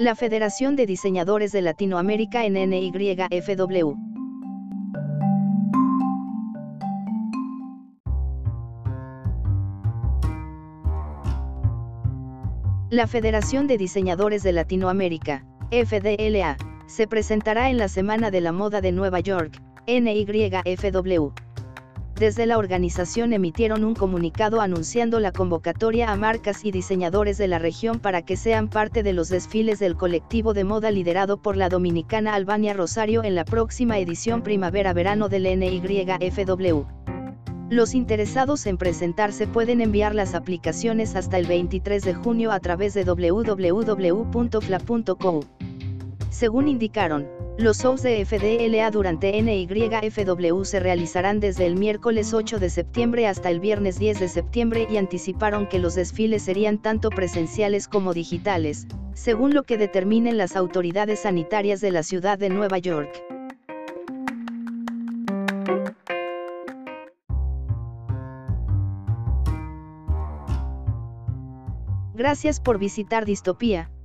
La Federación de Diseñadores de Latinoamérica en NYFW. La Federación de Diseñadores de Latinoamérica, FDLA, se presentará en la Semana de la Moda de Nueva York, NYFW. Desde la organización emitieron un comunicado anunciando la convocatoria a marcas y diseñadores de la región para que sean parte de los desfiles del colectivo de moda liderado por la dominicana Albania Rosario en la próxima edición primavera-verano del NYFW. Los interesados en presentarse pueden enviar las aplicaciones hasta el 23 de junio a través de www.fla.co. Según indicaron, los shows de FDLA durante NYFW se realizarán desde el miércoles 8 de septiembre hasta el viernes 10 de septiembre y anticiparon que los desfiles serían tanto presenciales como digitales, según lo que determinen las autoridades sanitarias de la ciudad de Nueva York. Gracias por visitar Distopía,